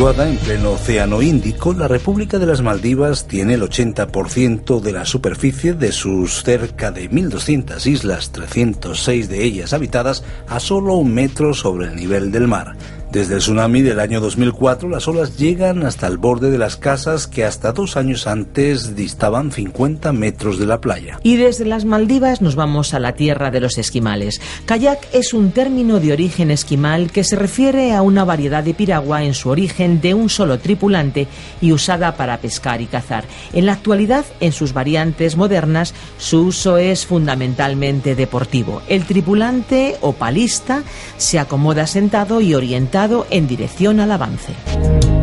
Situada en pleno Océano Índico, la República de las Maldivas tiene el 80% de la superficie de sus cerca de 1.200 islas, 306 de ellas habitadas, a solo un metro sobre el nivel del mar. Desde el tsunami del año 2004, las olas llegan hasta el borde de las casas que hasta dos años antes distaban 50 metros de la playa. Y desde las Maldivas nos vamos a la tierra de los esquimales. Kayak es un término de origen esquimal que se refiere a una variedad de piragua en su origen de un solo tripulante y usada para pescar y cazar. En la actualidad, en sus variantes modernas, su uso es fundamentalmente deportivo. El tripulante o palista se acomoda sentado y orientado en dirección al avance.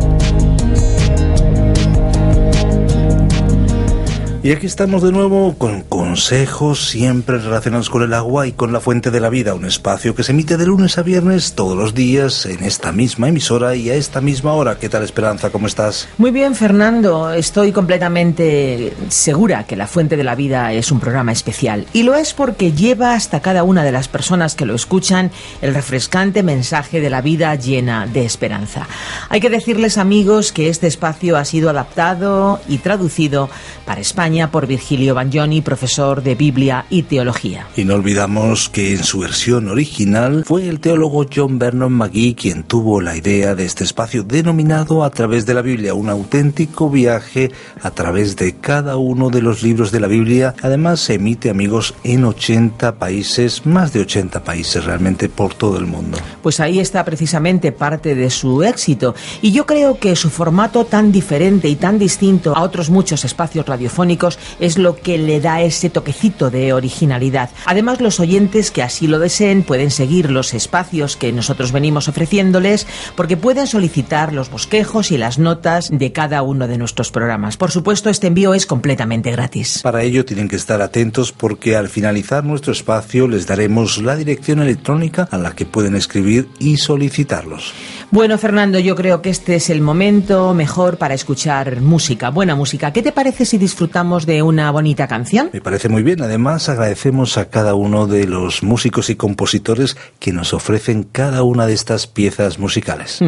Y aquí estamos de nuevo con consejos siempre relacionados con el agua y con la fuente de la vida, un espacio que se emite de lunes a viernes todos los días en esta misma emisora y a esta misma hora. ¿Qué tal Esperanza? ¿Cómo estás? Muy bien, Fernando. Estoy completamente segura que la fuente de la vida es un programa especial y lo es porque lleva hasta cada una de las personas que lo escuchan el refrescante mensaje de la vida llena de esperanza. Hay que decirles amigos que este espacio ha sido adaptado y traducido para España por Virgilio Bagnoni, profesor de Biblia y Teología. Y no olvidamos que en su versión original fue el teólogo John Vernon McGee quien tuvo la idea de este espacio denominado a través de la Biblia, un auténtico viaje a través de cada uno de los libros de la Biblia. Además se emite amigos en 80 países, más de 80 países realmente por todo el mundo. Pues ahí está precisamente parte de su éxito y yo creo que su formato tan diferente y tan distinto a otros muchos espacios radiofónicos es lo que le da ese toquecito de originalidad. Además, los oyentes que así lo deseen pueden seguir los espacios que nosotros venimos ofreciéndoles porque pueden solicitar los bosquejos y las notas de cada uno de nuestros programas. Por supuesto, este envío es completamente gratis. Para ello tienen que estar atentos porque al finalizar nuestro espacio les daremos la dirección electrónica a la que pueden escribir y solicitarlos. Bueno, Fernando, yo creo que este es el momento mejor para escuchar música, buena música. ¿Qué te parece si disfrutamos de una bonita canción? Me parece muy bien. Además, agradecemos a cada uno de los músicos y compositores que nos ofrecen cada una de estas piezas musicales.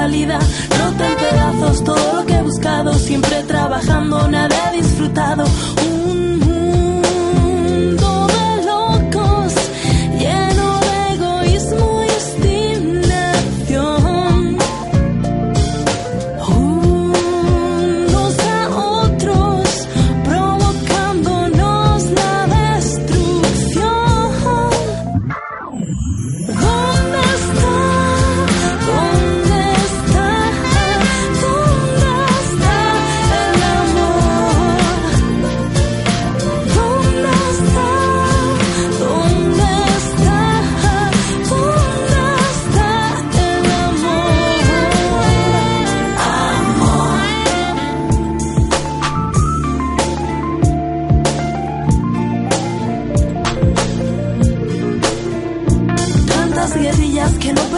Rota en pedazos todo lo que he buscado. Siempre trabajando, nada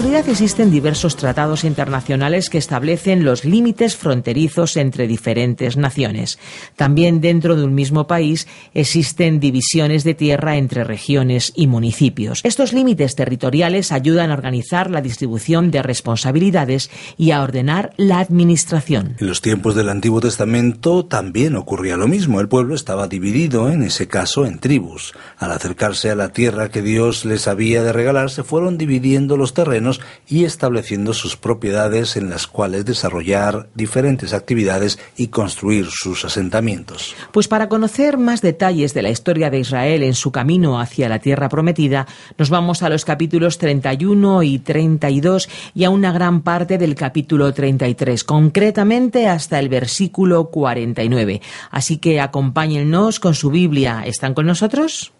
En la existen diversos tratados internacionales que establecen los límites fronterizos entre diferentes naciones. También dentro de un mismo país existen divisiones de tierra entre regiones y municipios. Estos límites territoriales ayudan a organizar la distribución de responsabilidades y a ordenar la administración. En los tiempos del Antiguo Testamento también ocurría lo mismo. El pueblo estaba dividido, en ese caso, en tribus. Al acercarse a la tierra que Dios les había de regalar, se fueron dividiendo los terrenos y estableciendo sus propiedades en las cuales desarrollar diferentes actividades y construir sus asentamientos. Pues para conocer más detalles de la historia de Israel en su camino hacia la tierra prometida, nos vamos a los capítulos 31 y 32 y a una gran parte del capítulo 33, concretamente hasta el versículo 49. Así que acompáñennos con su Biblia. ¿Están con nosotros?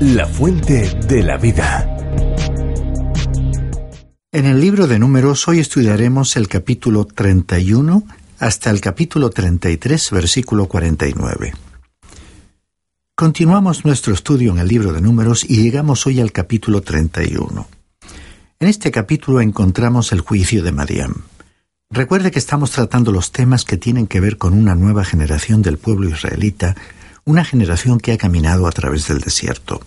La fuente de la vida. En el libro de números hoy estudiaremos el capítulo 31 hasta el capítulo 33, versículo 49. Continuamos nuestro estudio en el libro de números y llegamos hoy al capítulo 31. En este capítulo encontramos el juicio de Madián. Recuerde que estamos tratando los temas que tienen que ver con una nueva generación del pueblo israelita, una generación que ha caminado a través del desierto.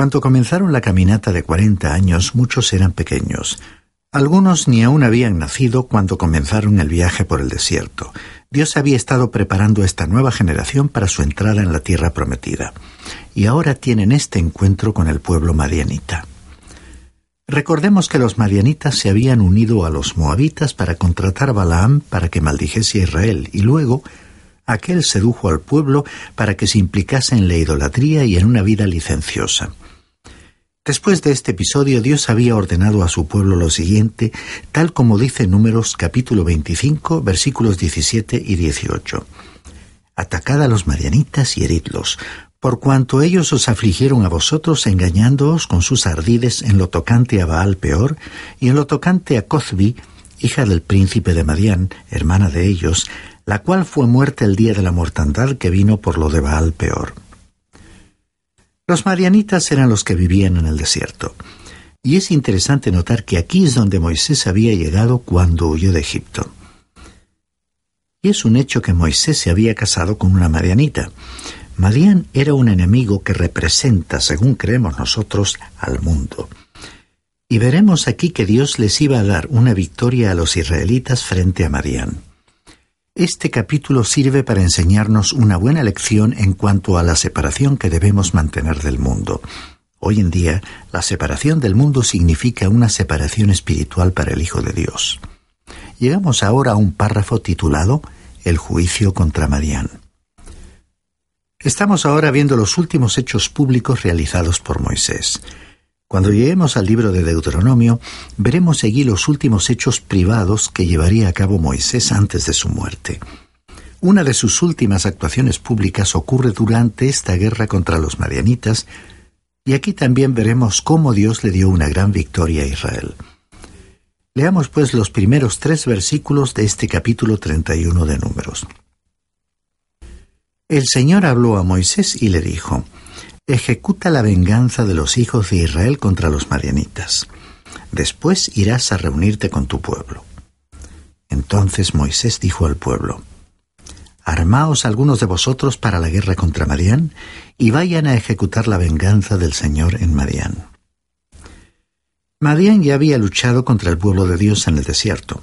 Cuando comenzaron la caminata de cuarenta años, muchos eran pequeños. Algunos ni aún habían nacido cuando comenzaron el viaje por el desierto. Dios había estado preparando esta nueva generación para su entrada en la tierra prometida. Y ahora tienen este encuentro con el pueblo madianita. Recordemos que los madianitas se habían unido a los moabitas para contratar a Balaam para que maldijese a Israel y luego aquel sedujo al pueblo para que se implicase en la idolatría y en una vida licenciosa. Después de este episodio, Dios había ordenado a su pueblo lo siguiente, tal como dice Números capítulo 25, versículos 17 y 18. Atacad a los marianitas y heridlos, por cuanto ellos os afligieron a vosotros engañándoos con sus ardides en lo tocante a Baal peor, y en lo tocante a Cozbi, hija del príncipe de Madián, hermana de ellos, la cual fue muerta el día de la mortandad que vino por lo de Baal peor. Los marianitas eran los que vivían en el desierto. Y es interesante notar que aquí es donde Moisés había llegado cuando huyó de Egipto. Y es un hecho que Moisés se había casado con una marianita. Madián era un enemigo que representa, según creemos nosotros, al mundo. Y veremos aquí que Dios les iba a dar una victoria a los israelitas frente a Madián. Este capítulo sirve para enseñarnos una buena lección en cuanto a la separación que debemos mantener del mundo. Hoy en día, la separación del mundo significa una separación espiritual para el Hijo de Dios. Llegamos ahora a un párrafo titulado El juicio contra Madián. Estamos ahora viendo los últimos hechos públicos realizados por Moisés. Cuando lleguemos al libro de Deuteronomio, veremos allí los últimos hechos privados que llevaría a cabo Moisés antes de su muerte. Una de sus últimas actuaciones públicas ocurre durante esta guerra contra los madianitas, y aquí también veremos cómo Dios le dio una gran victoria a Israel. Leamos pues los primeros tres versículos de este capítulo 31 de Números. El Señor habló a Moisés y le dijo, ejecuta la venganza de los hijos de Israel contra los marianitas. Después irás a reunirte con tu pueblo. Entonces Moisés dijo al pueblo, Armaos algunos de vosotros para la guerra contra Madián, y vayan a ejecutar la venganza del Señor en Madián. Madián ya había luchado contra el pueblo de Dios en el desierto.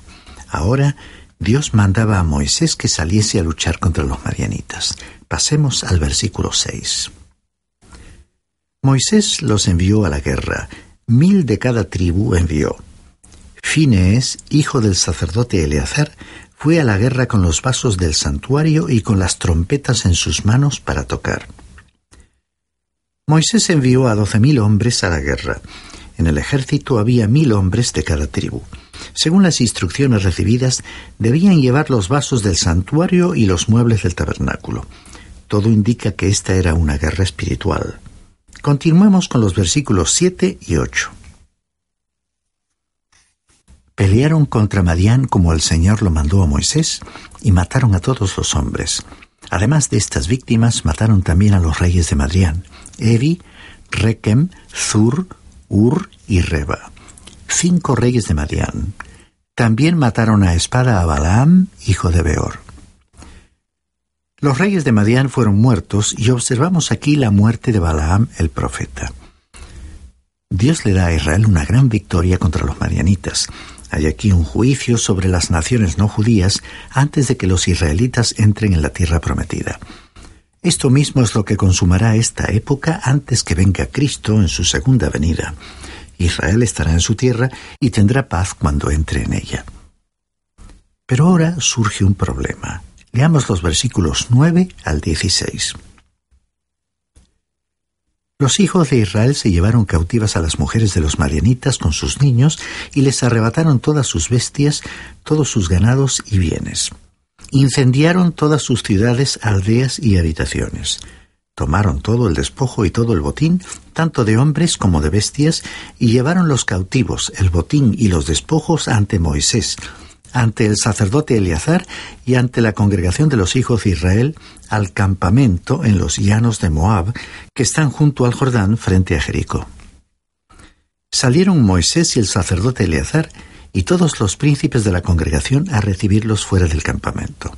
Ahora Dios mandaba a Moisés que saliese a luchar contra los madianitas. Pasemos al versículo 6. Moisés los envió a la guerra, mil de cada tribu envió. Finees, hijo del sacerdote Eleazar, fue a la guerra con los vasos del santuario y con las trompetas en sus manos para tocar. Moisés envió a doce mil hombres a la guerra. En el ejército había mil hombres de cada tribu. Según las instrucciones recibidas, debían llevar los vasos del santuario y los muebles del tabernáculo. Todo indica que esta era una guerra espiritual. Continuemos con los versículos 7 y 8. Pelearon contra Madián como el Señor lo mandó a Moisés y mataron a todos los hombres. Además de estas víctimas, mataron también a los reyes de Madián, Evi, Rekem, Zur, Ur y Reba cinco reyes de Madián. También mataron a espada a Balaam, hijo de Beor. Los reyes de Madián fueron muertos y observamos aquí la muerte de Balaam el profeta. Dios le da a Israel una gran victoria contra los madianitas. Hay aquí un juicio sobre las naciones no judías antes de que los israelitas entren en la tierra prometida. Esto mismo es lo que consumará esta época antes que venga Cristo en su segunda venida. Israel estará en su tierra y tendrá paz cuando entre en ella. Pero ahora surge un problema. Leamos los versículos 9 al 16. Los hijos de Israel se llevaron cautivas a las mujeres de los marianitas con sus niños y les arrebataron todas sus bestias, todos sus ganados y bienes. Incendiaron todas sus ciudades, aldeas y habitaciones. Tomaron todo el despojo y todo el botín, tanto de hombres como de bestias, y llevaron los cautivos, el botín y los despojos ante Moisés, ante el sacerdote Eleazar y ante la congregación de los hijos de Israel al campamento en los llanos de Moab, que están junto al Jordán frente a Jericó. Salieron Moisés y el sacerdote Eleazar y todos los príncipes de la congregación a recibirlos fuera del campamento.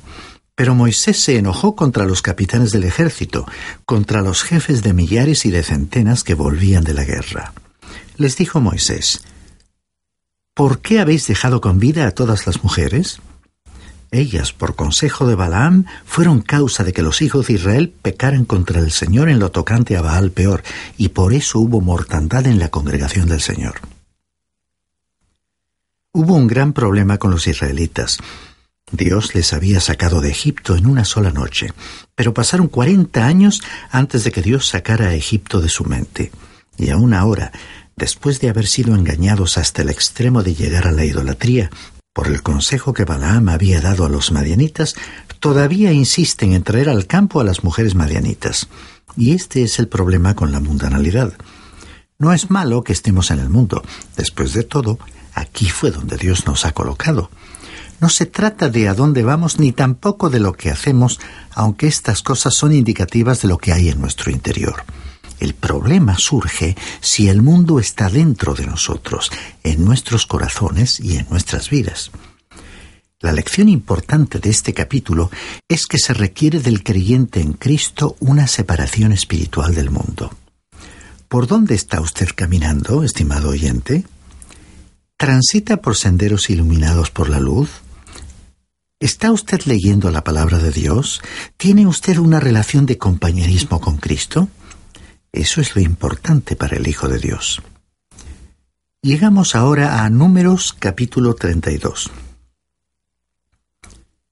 Pero Moisés se enojó contra los capitanes del ejército, contra los jefes de millares y de centenas que volvían de la guerra. Les dijo Moisés, ¿Por qué habéis dejado con vida a todas las mujeres? Ellas, por consejo de Balaam, fueron causa de que los hijos de Israel pecaran contra el Señor en lo tocante a Baal peor, y por eso hubo mortandad en la congregación del Señor. Hubo un gran problema con los israelitas. Dios les había sacado de Egipto en una sola noche, pero pasaron cuarenta años antes de que Dios sacara a Egipto de su mente. Y aún ahora, después de haber sido engañados hasta el extremo de llegar a la idolatría, por el consejo que Balaam había dado a los madianitas, todavía insisten en traer al campo a las mujeres madianitas. Y este es el problema con la mundanalidad. No es malo que estemos en el mundo. Después de todo, aquí fue donde Dios nos ha colocado. No se trata de a dónde vamos ni tampoco de lo que hacemos, aunque estas cosas son indicativas de lo que hay en nuestro interior. El problema surge si el mundo está dentro de nosotros, en nuestros corazones y en nuestras vidas. La lección importante de este capítulo es que se requiere del creyente en Cristo una separación espiritual del mundo. ¿Por dónde está usted caminando, estimado oyente? ¿Transita por senderos iluminados por la luz? ¿Está usted leyendo la palabra de Dios? ¿Tiene usted una relación de compañerismo con Cristo? Eso es lo importante para el Hijo de Dios. Llegamos ahora a Números capítulo 32.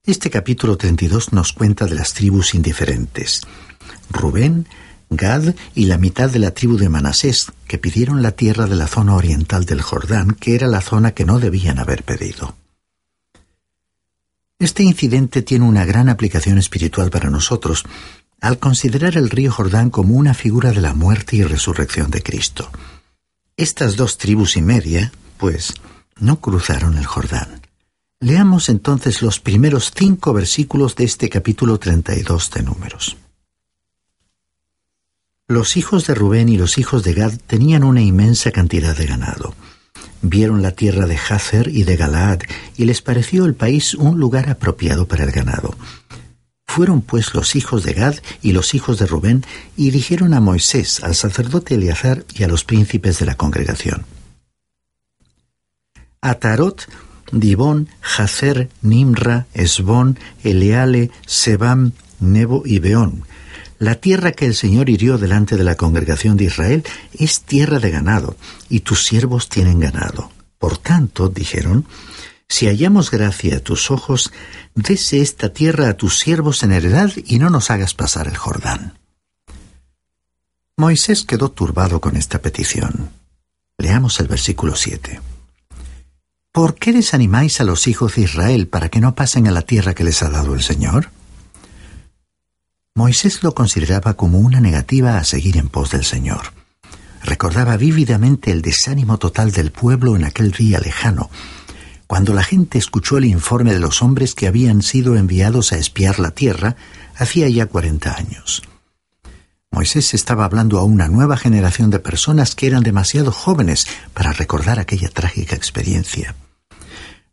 Este capítulo 32 nos cuenta de las tribus indiferentes. Rubén, Gad y la mitad de la tribu de Manasés, que pidieron la tierra de la zona oriental del Jordán, que era la zona que no debían haber pedido. Este incidente tiene una gran aplicación espiritual para nosotros al considerar el río Jordán como una figura de la muerte y resurrección de Cristo. Estas dos tribus y media, pues, no cruzaron el Jordán. Leamos entonces los primeros cinco versículos de este capítulo 32 de Números. Los hijos de Rubén y los hijos de Gad tenían una inmensa cantidad de ganado. Vieron la tierra de Hazer y de Galaad, y les pareció el país un lugar apropiado para el ganado. Fueron pues los hijos de Gad y los hijos de Rubén, y dijeron a Moisés, al sacerdote Eleazar y a los príncipes de la congregación. Atarot, Dibón, Hazer, Nimra, Esbón, Eleale, Sebam, Nebo y Beón, la tierra que el Señor hirió delante de la congregación de Israel es tierra de ganado, y tus siervos tienen ganado. Por tanto, dijeron, si hallamos gracia a tus ojos, dese esta tierra a tus siervos en heredad y no nos hagas pasar el Jordán. Moisés quedó turbado con esta petición. Leamos el versículo 7. ¿Por qué desanimáis a los hijos de Israel para que no pasen a la tierra que les ha dado el Señor? Moisés lo consideraba como una negativa a seguir en pos del Señor. Recordaba vívidamente el desánimo total del pueblo en aquel día lejano, cuando la gente escuchó el informe de los hombres que habían sido enviados a espiar la tierra hacía ya cuarenta años. Moisés estaba hablando a una nueva generación de personas que eran demasiado jóvenes para recordar aquella trágica experiencia.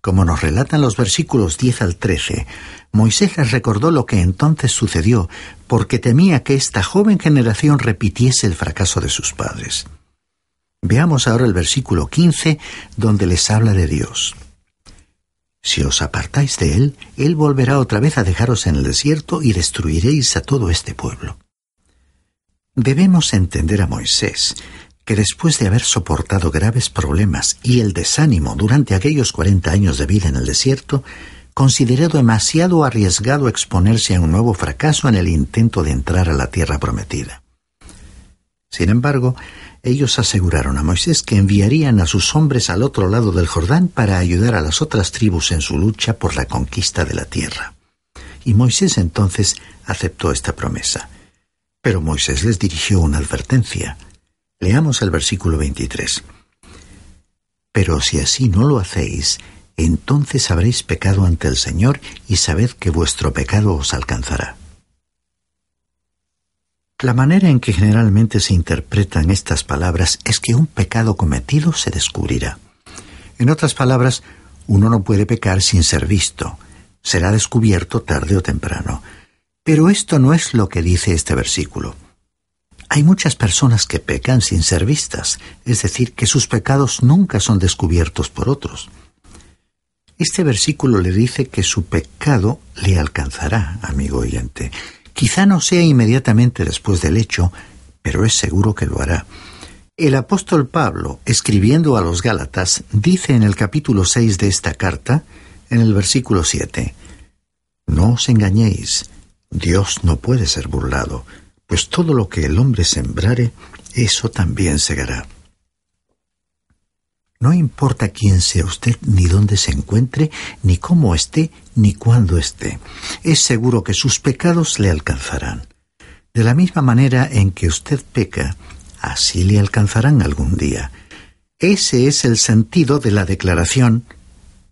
Como nos relatan los versículos 10 al 13, Moisés les recordó lo que entonces sucedió, porque temía que esta joven generación repitiese el fracaso de sus padres. Veamos ahora el versículo 15, donde les habla de Dios. Si os apartáis de él, él volverá otra vez a dejaros en el desierto y destruiréis a todo este pueblo. Debemos entender a Moisés que después de haber soportado graves problemas y el desánimo durante aquellos cuarenta años de vida en el desierto, consideró demasiado arriesgado exponerse a un nuevo fracaso en el intento de entrar a la tierra prometida. Sin embargo, ellos aseguraron a Moisés que enviarían a sus hombres al otro lado del Jordán para ayudar a las otras tribus en su lucha por la conquista de la tierra. Y Moisés entonces aceptó esta promesa. Pero Moisés les dirigió una advertencia. Leamos el versículo 23. Pero si así no lo hacéis, entonces habréis pecado ante el Señor y sabed que vuestro pecado os alcanzará. La manera en que generalmente se interpretan estas palabras es que un pecado cometido se descubrirá. En otras palabras, uno no puede pecar sin ser visto. Será descubierto tarde o temprano. Pero esto no es lo que dice este versículo. Hay muchas personas que pecan sin ser vistas, es decir, que sus pecados nunca son descubiertos por otros. Este versículo le dice que su pecado le alcanzará, amigo oyente. Quizá no sea inmediatamente después del hecho, pero es seguro que lo hará. El apóstol Pablo, escribiendo a los Gálatas, dice en el capítulo 6 de esta carta, en el versículo 7, No os engañéis, Dios no puede ser burlado pues todo lo que el hombre sembrare, eso también segará. No importa quién sea usted, ni dónde se encuentre, ni cómo esté, ni cuándo esté. Es seguro que sus pecados le alcanzarán. De la misma manera en que usted peca, así le alcanzarán algún día. Ese es el sentido de la declaración,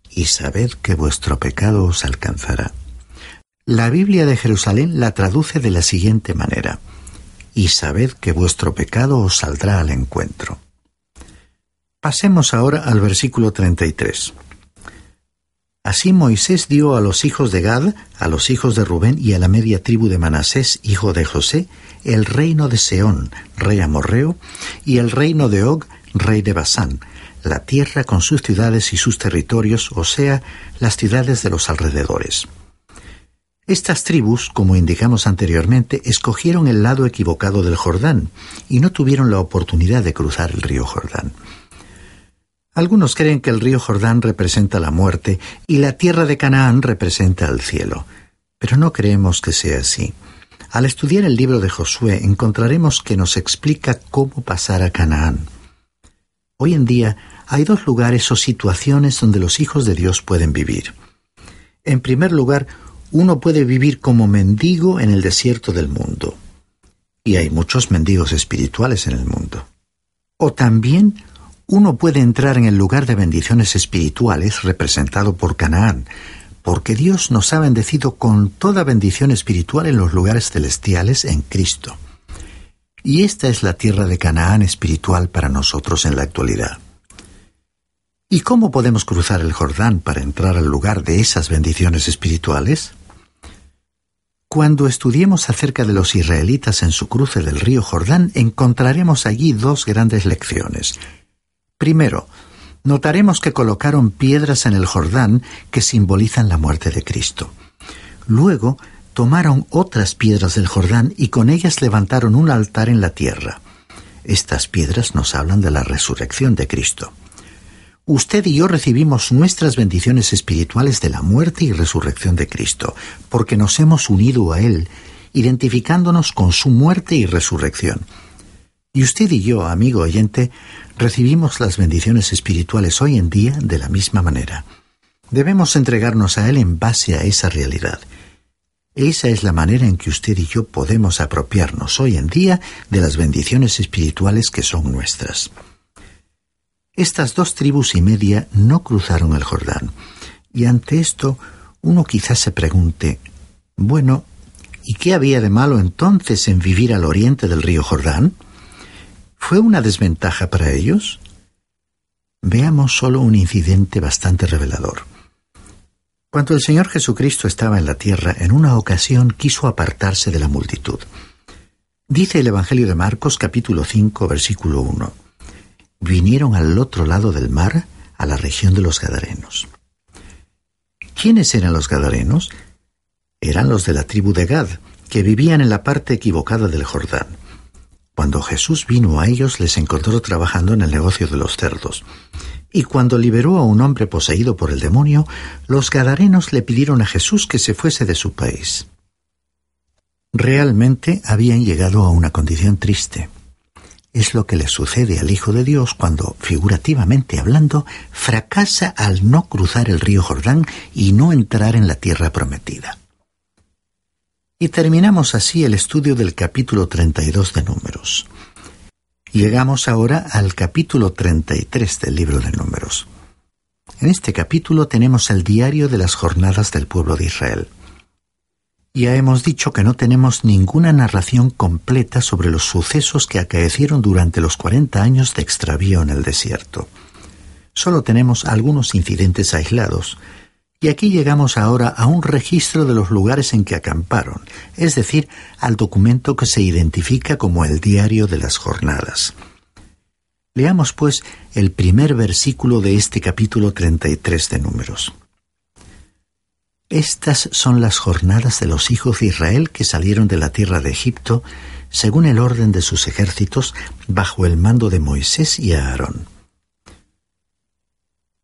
y sabed que vuestro pecado os alcanzará. La Biblia de Jerusalén la traduce de la siguiente manera, y sabed que vuestro pecado os saldrá al encuentro. Pasemos ahora al versículo 33. Así Moisés dio a los hijos de Gad, a los hijos de Rubén y a la media tribu de Manasés, hijo de José, el reino de Seón, rey amorreo, y el reino de Og, rey de Basán, la tierra con sus ciudades y sus territorios, o sea, las ciudades de los alrededores. Estas tribus, como indicamos anteriormente, escogieron el lado equivocado del Jordán y no tuvieron la oportunidad de cruzar el río Jordán. Algunos creen que el río Jordán representa la muerte y la tierra de Canaán representa el cielo, pero no creemos que sea así. Al estudiar el libro de Josué encontraremos que nos explica cómo pasar a Canaán. Hoy en día hay dos lugares o situaciones donde los hijos de Dios pueden vivir. En primer lugar, uno puede vivir como mendigo en el desierto del mundo. Y hay muchos mendigos espirituales en el mundo. O también uno puede entrar en el lugar de bendiciones espirituales representado por Canaán, porque Dios nos ha bendecido con toda bendición espiritual en los lugares celestiales en Cristo. Y esta es la tierra de Canaán espiritual para nosotros en la actualidad. ¿Y cómo podemos cruzar el Jordán para entrar al lugar de esas bendiciones espirituales? Cuando estudiemos acerca de los israelitas en su cruce del río Jordán, encontraremos allí dos grandes lecciones. Primero, notaremos que colocaron piedras en el Jordán que simbolizan la muerte de Cristo. Luego, tomaron otras piedras del Jordán y con ellas levantaron un altar en la tierra. Estas piedras nos hablan de la resurrección de Cristo usted y yo recibimos nuestras bendiciones espirituales de la muerte y resurrección de Cristo, porque nos hemos unido a Él, identificándonos con su muerte y resurrección. Y usted y yo, amigo oyente, recibimos las bendiciones espirituales hoy en día de la misma manera. Debemos entregarnos a Él en base a esa realidad. Esa es la manera en que usted y yo podemos apropiarnos hoy en día de las bendiciones espirituales que son nuestras. Estas dos tribus y media no cruzaron el Jordán, y ante esto uno quizás se pregunte, bueno, ¿y qué había de malo entonces en vivir al oriente del río Jordán? ¿Fue una desventaja para ellos? Veamos solo un incidente bastante revelador. Cuando el Señor Jesucristo estaba en la tierra, en una ocasión quiso apartarse de la multitud. Dice el Evangelio de Marcos capítulo 5 versículo 1. Vinieron al otro lado del mar, a la región de los Gadarenos. ¿Quiénes eran los Gadarenos? Eran los de la tribu de Gad, que vivían en la parte equivocada del Jordán. Cuando Jesús vino a ellos les encontró trabajando en el negocio de los cerdos. Y cuando liberó a un hombre poseído por el demonio, los gadarenos le pidieron a Jesús que se fuese de su país. Realmente habían llegado a una condición triste. Es lo que le sucede al Hijo de Dios cuando, figurativamente hablando, fracasa al no cruzar el río Jordán y no entrar en la tierra prometida. Y terminamos así el estudio del capítulo 32 de Números. Llegamos ahora al capítulo 33 del libro de Números. En este capítulo tenemos el diario de las jornadas del pueblo de Israel. Ya hemos dicho que no tenemos ninguna narración completa sobre los sucesos que acaecieron durante los 40 años de extravío en el desierto. Solo tenemos algunos incidentes aislados, y aquí llegamos ahora a un registro de los lugares en que acamparon, es decir, al documento que se identifica como el diario de las jornadas. Leamos, pues, el primer versículo de este capítulo 33 de Números. Estas son las jornadas de los hijos de Israel que salieron de la tierra de Egipto, según el orden de sus ejércitos, bajo el mando de Moisés y Aarón.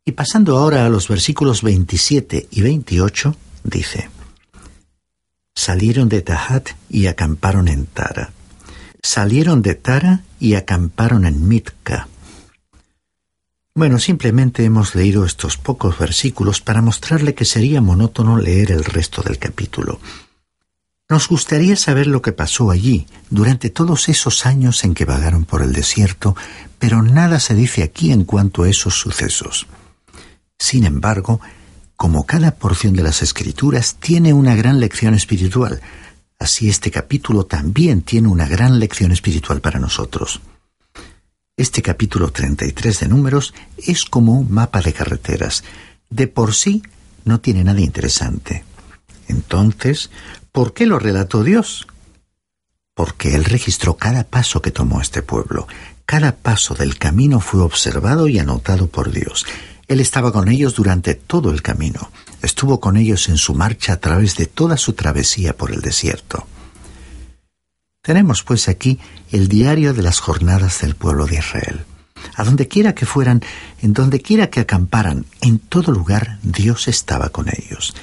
Y pasando ahora a los versículos 27 y 28, dice, Salieron de Tahat y acamparon en Tara. Salieron de Tara y acamparon en Mitka. Bueno, simplemente hemos leído estos pocos versículos para mostrarle que sería monótono leer el resto del capítulo. Nos gustaría saber lo que pasó allí durante todos esos años en que vagaron por el desierto, pero nada se dice aquí en cuanto a esos sucesos. Sin embargo, como cada porción de las Escrituras tiene una gran lección espiritual, así este capítulo también tiene una gran lección espiritual para nosotros. Este capítulo 33 de Números es como un mapa de carreteras. De por sí no tiene nada interesante. Entonces, ¿por qué lo relató Dios? Porque Él registró cada paso que tomó este pueblo. Cada paso del camino fue observado y anotado por Dios. Él estaba con ellos durante todo el camino. Estuvo con ellos en su marcha a través de toda su travesía por el desierto. Tenemos pues aquí el diario de las jornadas del pueblo de Israel. A donde quiera que fueran, en donde quiera que acamparan, en todo lugar Dios estaba con ellos.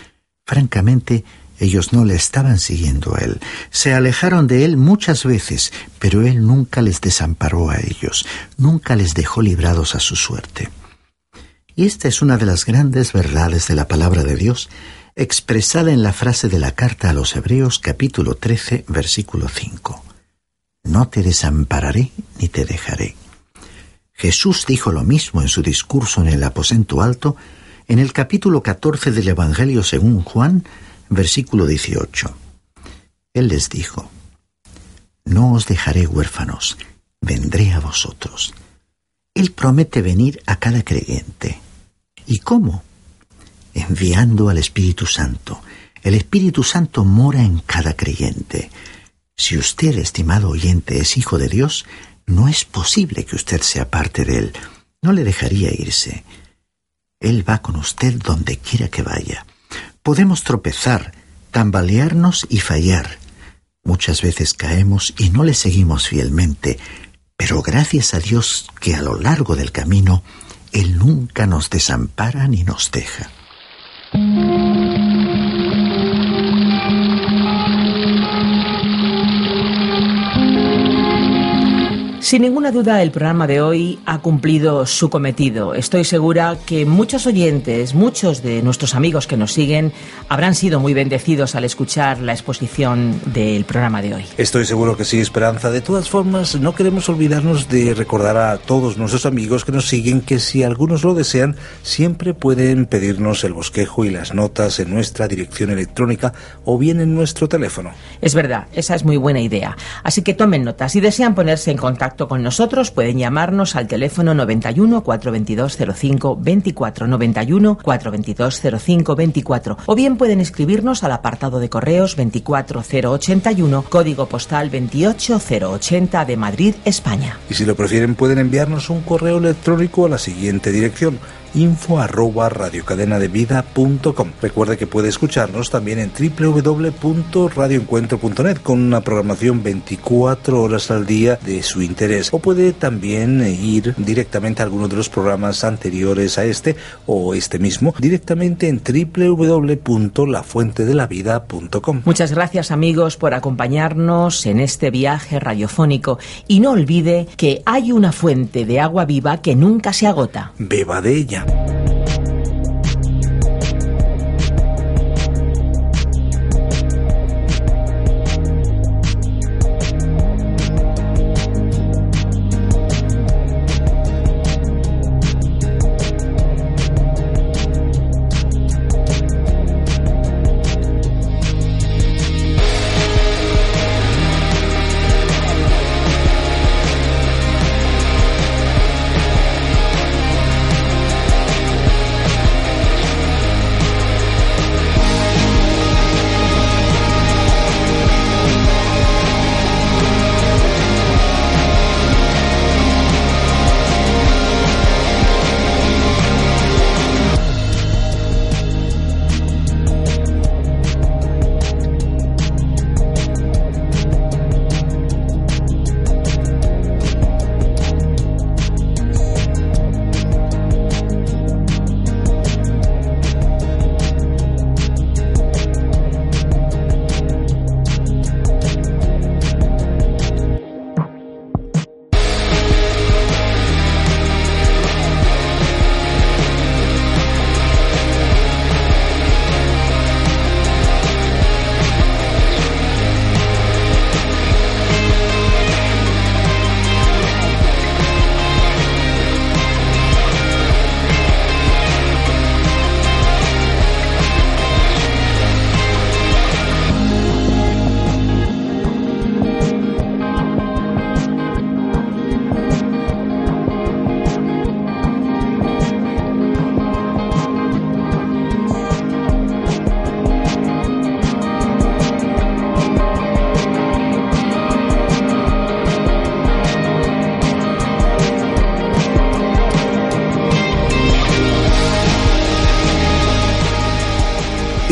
Francamente, ellos no le estaban siguiendo a Él. Se alejaron de Él muchas veces, pero Él nunca les desamparó a ellos, nunca les dejó librados a su suerte. Y esta es una de las grandes verdades de la palabra de Dios, expresada en la frase de la carta a los Hebreos capítulo 13, versículo 5. No te desampararé ni te dejaré. Jesús dijo lo mismo en su discurso en el aposento alto, en el capítulo 14 del Evangelio según Juan, versículo 18. Él les dijo, No os dejaré huérfanos, vendré a vosotros. Él promete venir a cada creyente. ¿Y cómo? Enviando al Espíritu Santo. El Espíritu Santo mora en cada creyente. Si usted, estimado oyente, es hijo de Dios, no es posible que usted sea parte de Él. No le dejaría irse. Él va con usted donde quiera que vaya. Podemos tropezar, tambalearnos y fallar. Muchas veces caemos y no le seguimos fielmente, pero gracias a Dios que a lo largo del camino él nunca nos desampara ni nos deja. Sin ninguna duda, el programa de hoy ha cumplido su cometido. Estoy segura que muchos oyentes, muchos de nuestros amigos que nos siguen, habrán sido muy bendecidos al escuchar la exposición del programa de hoy. Estoy seguro que sí, Esperanza. De todas formas, no queremos olvidarnos de recordar a todos nuestros amigos que nos siguen que si algunos lo desean, siempre pueden pedirnos el bosquejo y las notas en nuestra dirección electrónica o bien en nuestro teléfono. Es verdad, esa es muy buena idea. Así que tomen notas. Si desean ponerse en contacto con nosotros, pueden llamarnos al teléfono 91 422 05 24 91 422 05 24 o bien pueden escribirnos al apartado de correos 24081 código postal 28080 de Madrid, España. Y si lo prefieren pueden enviarnos un correo electrónico a la siguiente dirección info arroba radiocadenadevida.com. Recuerde que puede escucharnos también en www.radioencuentro.net con una programación 24 horas al día de su interés. O puede también ir directamente a alguno de los programas anteriores a este o este mismo directamente en www.lafuentedelavida.com. Muchas gracias amigos por acompañarnos en este viaje radiofónico y no olvide que hay una fuente de agua viva que nunca se agota. Beba de ella. Yeah.